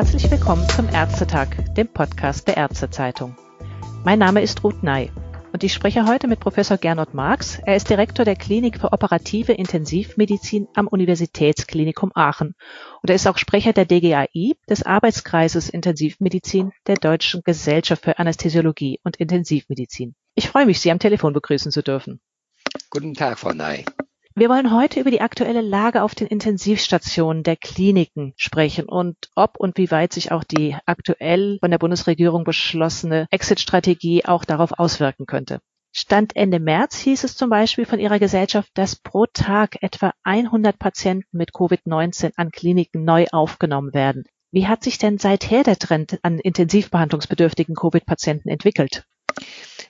Herzlich willkommen zum Ärztetag, dem Podcast der Ärztezeitung. Mein Name ist Ruth Ney und ich spreche heute mit Professor Gernot Marx. Er ist Direktor der Klinik für operative Intensivmedizin am Universitätsklinikum Aachen und er ist auch Sprecher der DGAI, des Arbeitskreises Intensivmedizin der Deutschen Gesellschaft für Anästhesiologie und Intensivmedizin. Ich freue mich, Sie am Telefon begrüßen zu dürfen. Guten Tag, Frau Ney. Wir wollen heute über die aktuelle Lage auf den Intensivstationen der Kliniken sprechen und ob und wie weit sich auch die aktuell von der Bundesregierung beschlossene Exit-Strategie auch darauf auswirken könnte. Stand Ende März hieß es zum Beispiel von ihrer Gesellschaft, dass pro Tag etwa 100 Patienten mit Covid-19 an Kliniken neu aufgenommen werden. Wie hat sich denn seither der Trend an intensivbehandlungsbedürftigen Covid-Patienten entwickelt?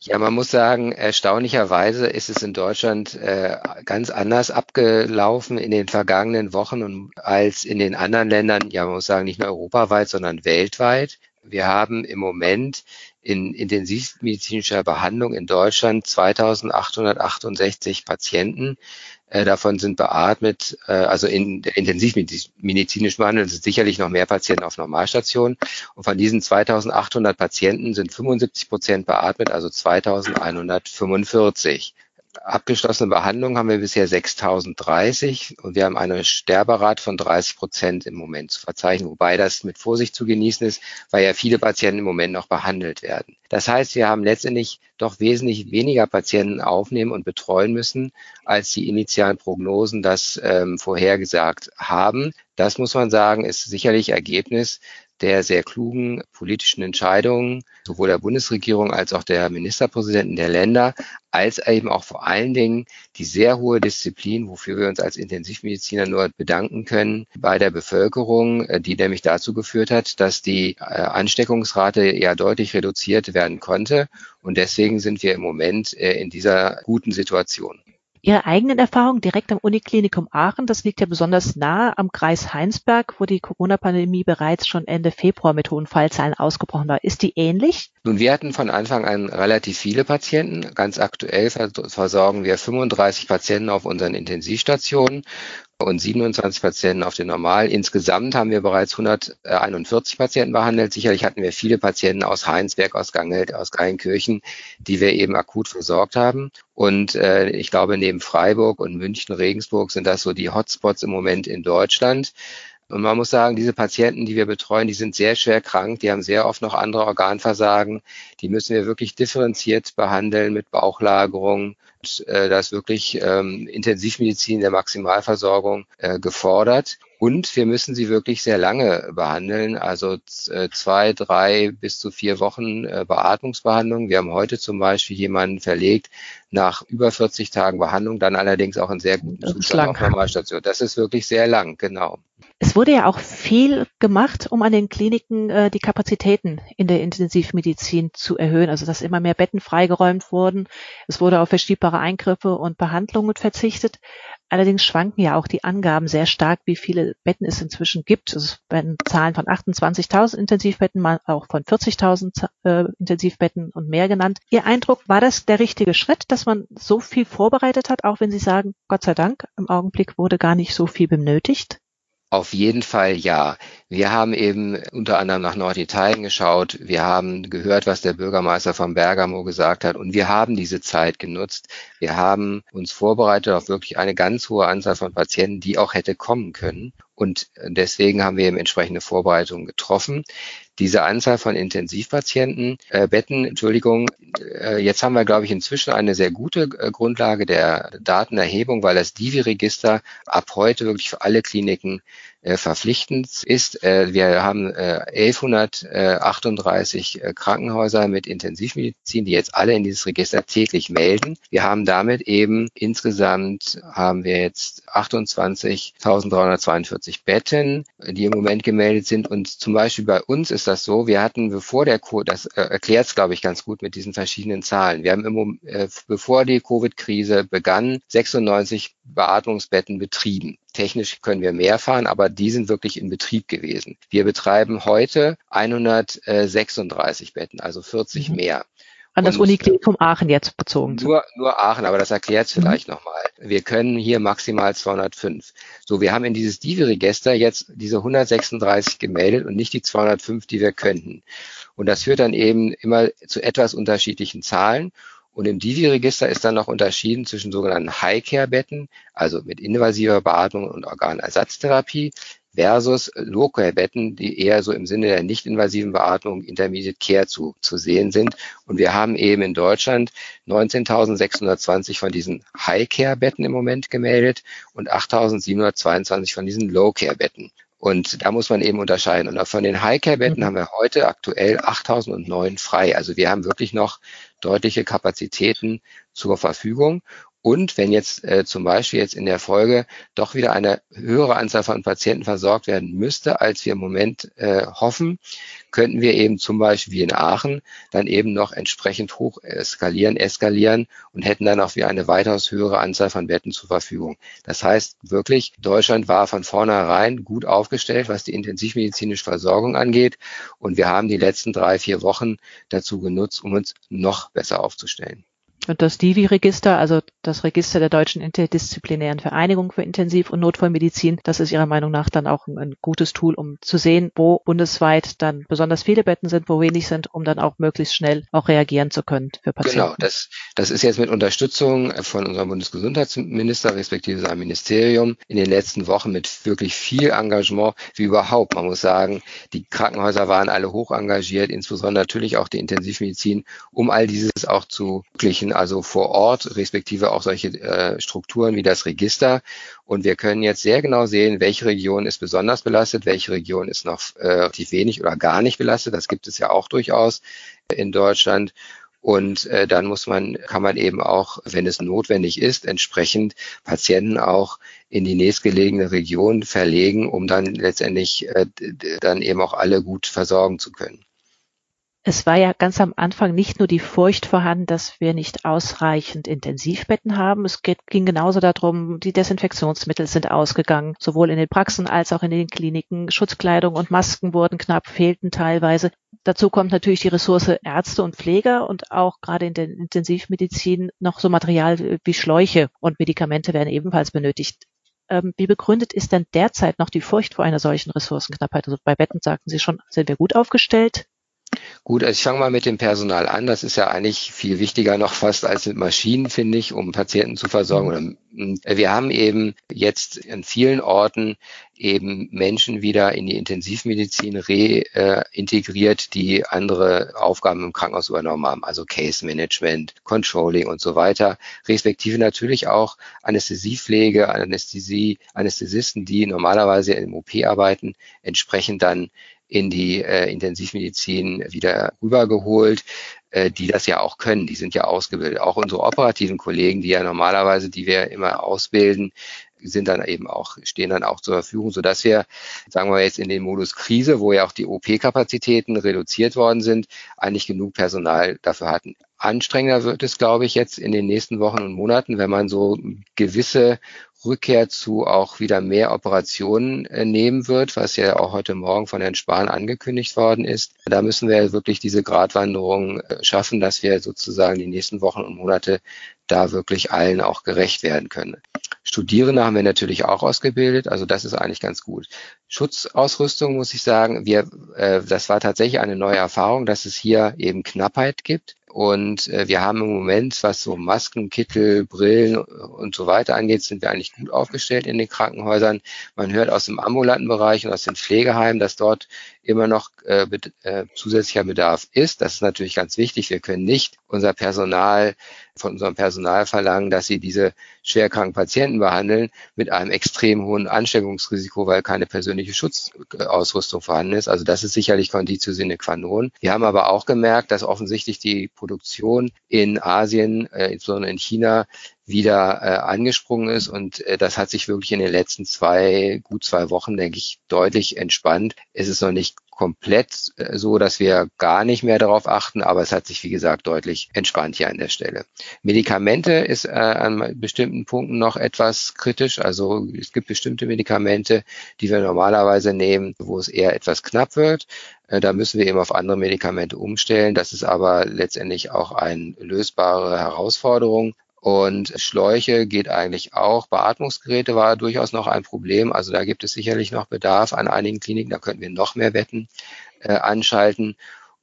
Ja, man muss sagen, erstaunlicherweise ist es in Deutschland äh, ganz anders abgelaufen in den vergangenen Wochen als in den anderen Ländern, ja, man muss sagen, nicht nur europaweit, sondern weltweit. Wir haben im Moment in intensivmedizinischer Behandlung in Deutschland 2868 Patienten. Äh, davon sind beatmet, äh, also in der intensivmedizinischen Behandlung sind sicherlich noch mehr Patienten auf Normalstationen. Und von diesen 2800 Patienten sind 75 Prozent beatmet, also 2145 abgeschlossene Behandlung haben wir bisher 6030 und wir haben eine Sterberate von 30 Prozent im Moment zu verzeichnen, wobei das mit Vorsicht zu genießen ist, weil ja viele Patienten im Moment noch behandelt werden. Das heißt, wir haben letztendlich doch wesentlich weniger Patienten aufnehmen und betreuen müssen, als die initialen Prognosen das ähm, vorhergesagt haben. Das muss man sagen, ist sicherlich Ergebnis der sehr klugen politischen Entscheidungen sowohl der Bundesregierung als auch der Ministerpräsidenten der Länder, als eben auch vor allen Dingen die sehr hohe Disziplin, wofür wir uns als Intensivmediziner nur bedanken können, bei der Bevölkerung, äh, die nämlich dazu geführt hat, dass die äh, Ansteckungsrate ja deutlich reduziert werden konnte. Und deswegen sind wir im Moment äh, in dieser guten Situation. Ihre eigenen Erfahrungen direkt am Uniklinikum Aachen, das liegt ja besonders nahe am Kreis Heinsberg, wo die Corona-Pandemie bereits schon Ende Februar mit hohen Fallzahlen ausgebrochen war. Ist die ähnlich? Nun, wir hatten von Anfang an relativ viele Patienten. Ganz aktuell versorgen wir 35 Patienten auf unseren Intensivstationen und 27 Patienten auf den Normal. Insgesamt haben wir bereits 141 Patienten behandelt. Sicherlich hatten wir viele Patienten aus Heinsberg, aus Gangelt, aus Geilenkirchen, die wir eben akut versorgt haben. Und äh, ich glaube, neben Freiburg und München, Regensburg sind das so die Hotspots im Moment in Deutschland. Und man muss sagen, diese Patienten, die wir betreuen, die sind sehr schwer krank, die haben sehr oft noch andere Organversagen. Die müssen wir wirklich differenziert behandeln mit Bauchlagerung. Und, äh, da ist wirklich ähm, Intensivmedizin der Maximalversorgung äh, gefordert. Und wir müssen sie wirklich sehr lange behandeln, also äh, zwei, drei bis zu vier Wochen äh, Beatmungsbehandlung. Wir haben heute zum Beispiel jemanden verlegt nach über 40 Tagen Behandlung, dann allerdings auch in sehr guten Zustand auf Normalstation. Das ist wirklich sehr lang, genau. Es wurde ja auch viel gemacht, um an den Kliniken äh, die Kapazitäten in der Intensivmedizin zu erhöhen, also dass immer mehr Betten freigeräumt wurden. Es wurde auf verschiebbare Eingriffe und Behandlungen verzichtet. Allerdings schwanken ja auch die Angaben sehr stark, wie viele Betten es inzwischen gibt. Es werden Zahlen von 28.000 Intensivbetten, mal auch von 40.000 äh, Intensivbetten und mehr genannt. Ihr Eindruck, war das der richtige Schritt, dass man so viel vorbereitet hat, auch wenn Sie sagen, Gott sei Dank, im Augenblick wurde gar nicht so viel benötigt? Auf jeden Fall ja. Wir haben eben unter anderem nach Norditalien geschaut. Wir haben gehört, was der Bürgermeister von Bergamo gesagt hat. Und wir haben diese Zeit genutzt. Wir haben uns vorbereitet auf wirklich eine ganz hohe Anzahl von Patienten, die auch hätte kommen können. Und deswegen haben wir eben entsprechende Vorbereitungen getroffen. Diese Anzahl von Intensivpatienten, äh, Betten, Entschuldigung, äh, jetzt haben wir, glaube ich, inzwischen eine sehr gute äh, Grundlage der Datenerhebung, weil das Divi-Register ab heute wirklich für alle Kliniken verpflichtend ist. Äh, wir haben äh, 1138 äh, Krankenhäuser mit Intensivmedizin, die jetzt alle in dieses Register täglich melden. Wir haben damit eben insgesamt haben wir jetzt 28.342 Betten, die im Moment gemeldet sind. Und zum Beispiel bei uns ist das so, wir hatten bevor der Covid, das äh, erklärt es, glaube ich, ganz gut mit diesen verschiedenen Zahlen. Wir haben im, äh, bevor die Covid-Krise begann, 96 Beatmungsbetten betrieben. Technisch können wir mehr fahren, aber die sind wirklich in Betrieb gewesen. Wir betreiben heute 136 Betten, also 40 mhm. mehr. An das Uniklinikum Aachen jetzt bezogen. Nur, nur Aachen, aber das erklärt es mhm. vielleicht nochmal. Wir können hier maximal 205. So, wir haben in dieses Divi-Register jetzt diese 136 gemeldet und nicht die 205, die wir könnten. Und das führt dann eben immer zu etwas unterschiedlichen Zahlen. Und im Divi-Register ist dann noch unterschieden zwischen sogenannten High-Care-Betten, also mit invasiver Beatmung und Organersatztherapie, versus Low-Care-Betten, die eher so im Sinne der nicht-invasiven Beatmung Intermediate Care zu, zu sehen sind. Und wir haben eben in Deutschland 19.620 von diesen High-Care-Betten im Moment gemeldet und 8.722 von diesen Low-Care-Betten. Und da muss man eben unterscheiden. Und von den High-Care-Betten mhm. haben wir heute aktuell 8009 frei. Also wir haben wirklich noch deutliche Kapazitäten zur Verfügung. Und wenn jetzt äh, zum Beispiel jetzt in der Folge doch wieder eine höhere Anzahl von Patienten versorgt werden müsste, als wir im Moment äh, hoffen, könnten wir eben zum Beispiel wie in Aachen dann eben noch entsprechend hoch eskalieren, eskalieren und hätten dann auch wieder eine weitaus höhere Anzahl von Betten zur Verfügung. Das heißt wirklich, Deutschland war von vornherein gut aufgestellt, was die intensivmedizinische Versorgung angeht. Und wir haben die letzten drei, vier Wochen dazu genutzt, um uns noch besser aufzustellen. Und das DIVI-Register, also das Register der Deutschen Interdisziplinären Vereinigung für Intensiv- und Notfallmedizin, das ist Ihrer Meinung nach dann auch ein, gutes Tool, um zu sehen, wo bundesweit dann besonders viele Betten sind, wo wenig sind, um dann auch möglichst schnell auch reagieren zu können für Patienten. Genau, das, das ist jetzt mit Unterstützung von unserem Bundesgesundheitsminister respektive seinem Ministerium in den letzten Wochen mit wirklich viel Engagement wie überhaupt. Man muss sagen, die Krankenhäuser waren alle hoch engagiert, insbesondere natürlich auch die Intensivmedizin, um all dieses auch zu glichen also vor Ort, respektive auch solche äh, Strukturen wie das Register. Und wir können jetzt sehr genau sehen, welche Region ist besonders belastet, welche Region ist noch äh, relativ wenig oder gar nicht belastet. Das gibt es ja auch durchaus in Deutschland. Und äh, dann muss man, kann man eben auch, wenn es notwendig ist, entsprechend Patienten auch in die nächstgelegene Region verlegen, um dann letztendlich äh, dann eben auch alle gut versorgen zu können. Es war ja ganz am Anfang nicht nur die Furcht vorhanden, dass wir nicht ausreichend Intensivbetten haben. Es ging genauso darum, die Desinfektionsmittel sind ausgegangen, sowohl in den Praxen als auch in den Kliniken. Schutzkleidung und Masken wurden knapp, fehlten teilweise. Dazu kommt natürlich die Ressource Ärzte und Pfleger und auch gerade in der Intensivmedizin noch so Material wie Schläuche und Medikamente werden ebenfalls benötigt ähm, wie begründet ist denn derzeit noch die Furcht vor einer solchen Ressourcenknappheit? Also bei Betten sagten Sie schon, sind wir gut aufgestellt? Gut, also ich fange mal mit dem Personal an. Das ist ja eigentlich viel wichtiger noch fast als mit Maschinen, finde ich, um Patienten zu versorgen. Mhm. Wir haben eben jetzt an vielen Orten eben Menschen wieder in die Intensivmedizin reintegriert, die andere Aufgaben im Krankenhaus übernommen haben, also Case Management, Controlling und so weiter, respektive natürlich auch Anästhesiepflege, Anästhesie, Anästhesisten, die normalerweise im OP arbeiten, entsprechend dann in die äh, Intensivmedizin wieder rübergeholt, äh, die das ja auch können. Die sind ja ausgebildet. Auch unsere operativen Kollegen, die ja normalerweise, die wir immer ausbilden, sind dann eben auch, stehen dann auch zur Verfügung, so dass wir, sagen wir jetzt in den Modus Krise, wo ja auch die OP-Kapazitäten reduziert worden sind, eigentlich genug Personal dafür hatten. Anstrengender wird es, glaube ich, jetzt in den nächsten Wochen und Monaten, wenn man so gewisse Rückkehr zu auch wieder mehr Operationen äh, nehmen wird, was ja auch heute Morgen von Herrn Spahn angekündigt worden ist. Da müssen wir wirklich diese Gratwanderung äh, schaffen, dass wir sozusagen die nächsten Wochen und Monate da wirklich allen auch gerecht werden können. Studierende haben wir natürlich auch ausgebildet, also das ist eigentlich ganz gut. Schutzausrüstung muss ich sagen, wir, äh, das war tatsächlich eine neue Erfahrung, dass es hier eben Knappheit gibt. Und äh, wir haben im Moment, was so Masken, Kittel, Brillen und so weiter angeht, sind wir eigentlich gut aufgestellt in den Krankenhäusern. Man hört aus dem ambulanten Bereich und aus den Pflegeheimen, dass dort immer noch äh, äh, zusätzlicher Bedarf ist. Das ist natürlich ganz wichtig. Wir können nicht unser Personal von unserem Personal verlangen, dass sie diese schwerkranken Patienten behandeln mit einem extrem hohen Ansteckungsrisiko, weil keine persönliche Schutzausrüstung vorhanden ist. Also das ist sicherlich Conditio sine qua non. Wir haben aber auch gemerkt, dass offensichtlich die Produktion in Asien, äh, insbesondere in China, wieder äh, angesprungen ist. Und äh, das hat sich wirklich in den letzten zwei, gut zwei Wochen, denke ich, deutlich entspannt. Es ist noch nicht komplett äh, so, dass wir gar nicht mehr darauf achten, aber es hat sich, wie gesagt, deutlich entspannt hier an der Stelle. Medikamente ist äh, an bestimmten Punkten noch etwas kritisch. Also es gibt bestimmte Medikamente, die wir normalerweise nehmen, wo es eher etwas knapp wird. Äh, da müssen wir eben auf andere Medikamente umstellen. Das ist aber letztendlich auch eine lösbare Herausforderung. Und Schläuche geht eigentlich auch. Beatmungsgeräte war durchaus noch ein Problem. Also da gibt es sicherlich noch Bedarf an einigen Kliniken. Da könnten wir noch mehr Wetten äh, anschalten.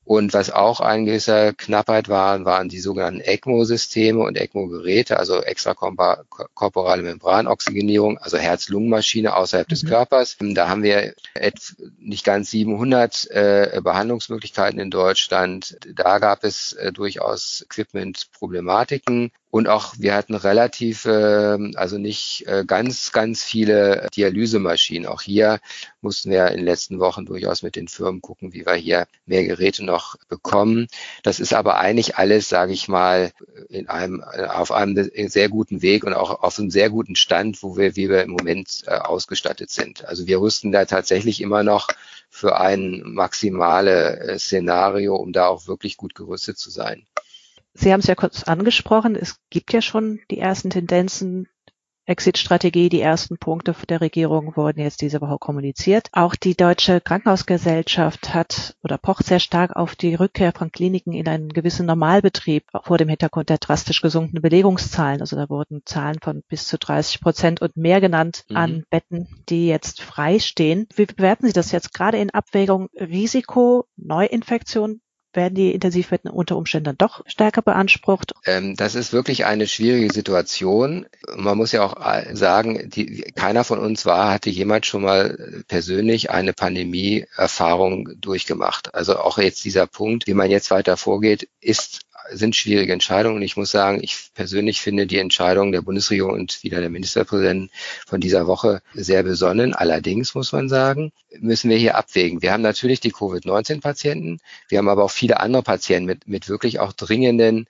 Und was auch ein gewisser Knappheit war, waren die sogenannten ECMO-Systeme und ECMO-Geräte, also extrakorporale Membranoxygenierung, also Herz-Lungen-Maschine außerhalb mhm. des Körpers. Da haben wir nicht ganz 700 äh, Behandlungsmöglichkeiten in Deutschland. Da gab es äh, durchaus Equipment-Problematiken. Und auch wir hatten relativ, äh, also nicht äh, ganz, ganz viele Dialysemaschinen. Auch hier mussten wir in den letzten Wochen durchaus mit den Firmen gucken, wie wir hier mehr Geräte noch bekommen. Das ist aber eigentlich alles, sage ich mal, in einem, auf einem sehr guten Weg und auch auf einem sehr guten Stand, wo wir, wie wir im Moment äh, ausgestattet sind. Also wir rüsten da tatsächlich immer noch für ein maximale äh, Szenario, um da auch wirklich gut gerüstet zu sein. Sie haben es ja kurz angesprochen, es gibt ja schon die ersten Tendenzen, Exit-Strategie, die ersten Punkte der Regierung wurden jetzt diese Woche kommuniziert. Auch die Deutsche Krankenhausgesellschaft hat oder pocht sehr stark auf die Rückkehr von Kliniken in einen gewissen Normalbetrieb vor dem Hintergrund der drastisch gesunkenen Belegungszahlen. Also da wurden Zahlen von bis zu 30 Prozent und mehr genannt mhm. an Betten, die jetzt frei stehen. Wie bewerten Sie das jetzt gerade in Abwägung Risiko, Neuinfektion werden die Intensivbetten unter Umständen dann doch stärker beansprucht? Ähm, das ist wirklich eine schwierige Situation. Man muss ja auch äh, sagen, die, keiner von uns war, hatte jemals schon mal persönlich eine Pandemie-Erfahrung durchgemacht. Also auch jetzt dieser Punkt, wie man jetzt weiter vorgeht, ist sind schwierige Entscheidungen. Und ich muss sagen, ich persönlich finde die Entscheidung der Bundesregierung und wieder der Ministerpräsident von dieser Woche sehr besonnen. Allerdings muss man sagen, müssen wir hier abwägen. Wir haben natürlich die Covid-19-Patienten. Wir haben aber auch viele andere Patienten mit, mit wirklich auch dringenden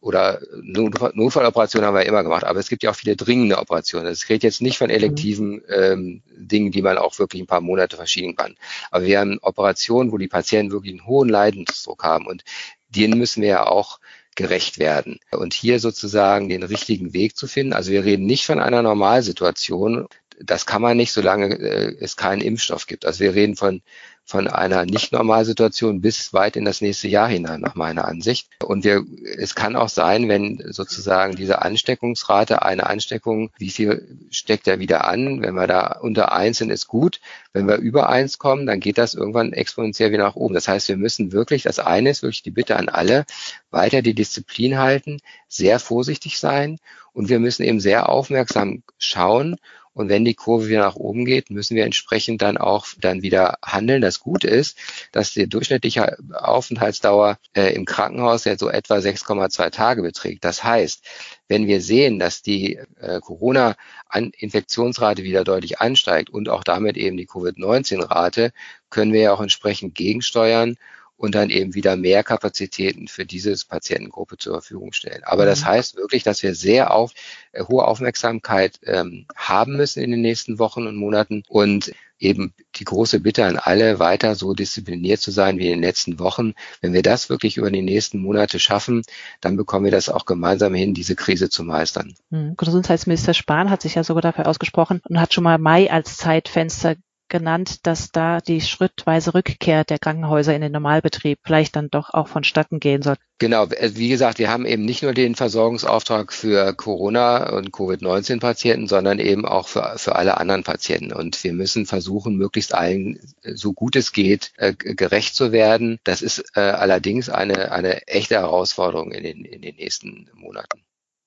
oder Notfalloperationen haben wir immer gemacht, aber es gibt ja auch viele dringende Operationen. Es geht jetzt nicht von elektiven ähm, Dingen, die man auch wirklich ein paar Monate verschieben kann. Aber wir haben Operationen, wo die Patienten wirklich einen hohen Leidensdruck haben und denen müssen wir ja auch gerecht werden. Und hier sozusagen den richtigen Weg zu finden. Also wir reden nicht von einer Normalsituation. Das kann man nicht, solange äh, es keinen Impfstoff gibt. Also wir reden von von einer Nicht-Normalsituation bis weit in das nächste Jahr hinein, nach meiner Ansicht. Und wir, es kann auch sein, wenn sozusagen diese Ansteckungsrate, eine Ansteckung, wie viel steckt er wieder an? Wenn wir da unter eins sind, ist gut. Wenn wir über eins kommen, dann geht das irgendwann exponentiell wieder nach oben. Das heißt, wir müssen wirklich, das eine ist wirklich die Bitte an alle, weiter die Disziplin halten, sehr vorsichtig sein und wir müssen eben sehr aufmerksam schauen und wenn die Kurve wieder nach oben geht, müssen wir entsprechend dann auch dann wieder handeln. Das Gute ist, dass die durchschnittliche Aufenthaltsdauer äh, im Krankenhaus ja so etwa 6,2 Tage beträgt. Das heißt, wenn wir sehen, dass die äh, Corona-Infektionsrate wieder deutlich ansteigt und auch damit eben die Covid-19-Rate, können wir ja auch entsprechend gegensteuern und dann eben wieder mehr Kapazitäten für diese Patientengruppe zur Verfügung stellen. Aber das mhm. heißt wirklich, dass wir sehr auf, äh, hohe Aufmerksamkeit ähm, haben müssen in den nächsten Wochen und Monaten und eben die große Bitte an alle, weiter so diszipliniert zu sein wie in den letzten Wochen. Wenn wir das wirklich über die nächsten Monate schaffen, dann bekommen wir das auch gemeinsam hin, diese Krise zu meistern. Mhm. Gesundheitsminister Spahn hat sich ja sogar dafür ausgesprochen und hat schon mal Mai als Zeitfenster genannt, dass da die schrittweise Rückkehr der Krankenhäuser in den Normalbetrieb vielleicht dann doch auch vonstatten gehen soll. Genau, äh, wie gesagt, wir haben eben nicht nur den Versorgungsauftrag für Corona- und Covid-19-Patienten, sondern eben auch für, für alle anderen Patienten. Und wir müssen versuchen, möglichst allen, äh, so gut es geht, äh, gerecht zu werden. Das ist äh, allerdings eine, eine echte Herausforderung in den, in den nächsten Monaten.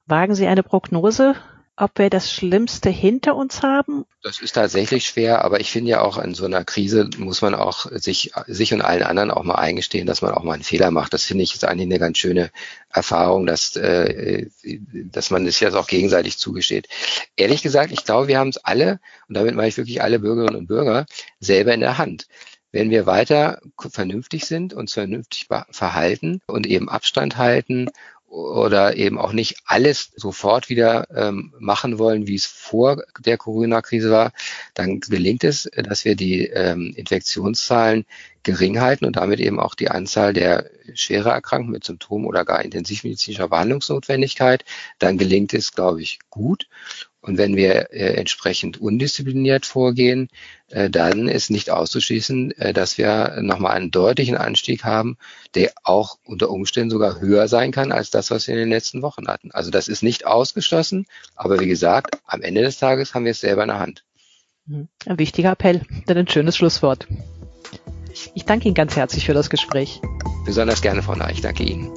Wagen Sie eine Prognose? Ob wir das Schlimmste hinter uns haben? Das ist tatsächlich schwer, aber ich finde ja auch in so einer Krise muss man auch sich, sich und allen anderen auch mal eingestehen, dass man auch mal einen Fehler macht. Das finde ich ist eigentlich eine ganz schöne Erfahrung, dass, äh, dass man es das jetzt auch gegenseitig zugesteht. Ehrlich gesagt, ich glaube, wir haben es alle, und damit meine ich wirklich alle Bürgerinnen und Bürger, selber in der Hand wenn wir weiter vernünftig sind, uns vernünftig verhalten und eben Abstand halten oder eben auch nicht alles sofort wieder ähm, machen wollen, wie es vor der Corona-Krise war, dann gelingt es, dass wir die ähm, Infektionszahlen gering halten und damit eben auch die Anzahl der schwerer Erkrankten mit Symptomen oder gar intensivmedizinischer Behandlungsnotwendigkeit, dann gelingt es, glaube ich, gut. Und wenn wir äh, entsprechend undiszipliniert vorgehen, äh, dann ist nicht auszuschließen, äh, dass wir nochmal einen deutlichen Anstieg haben, der auch unter Umständen sogar höher sein kann als das, was wir in den letzten Wochen hatten. Also das ist nicht ausgeschlossen, aber wie gesagt, am Ende des Tages haben wir es selber in der Hand. Hm. Ein wichtiger Appell, denn ein schönes Schlusswort. Ich danke Ihnen ganz herzlich für das Gespräch. Besonders gerne, Frau Neich. Danke Ihnen.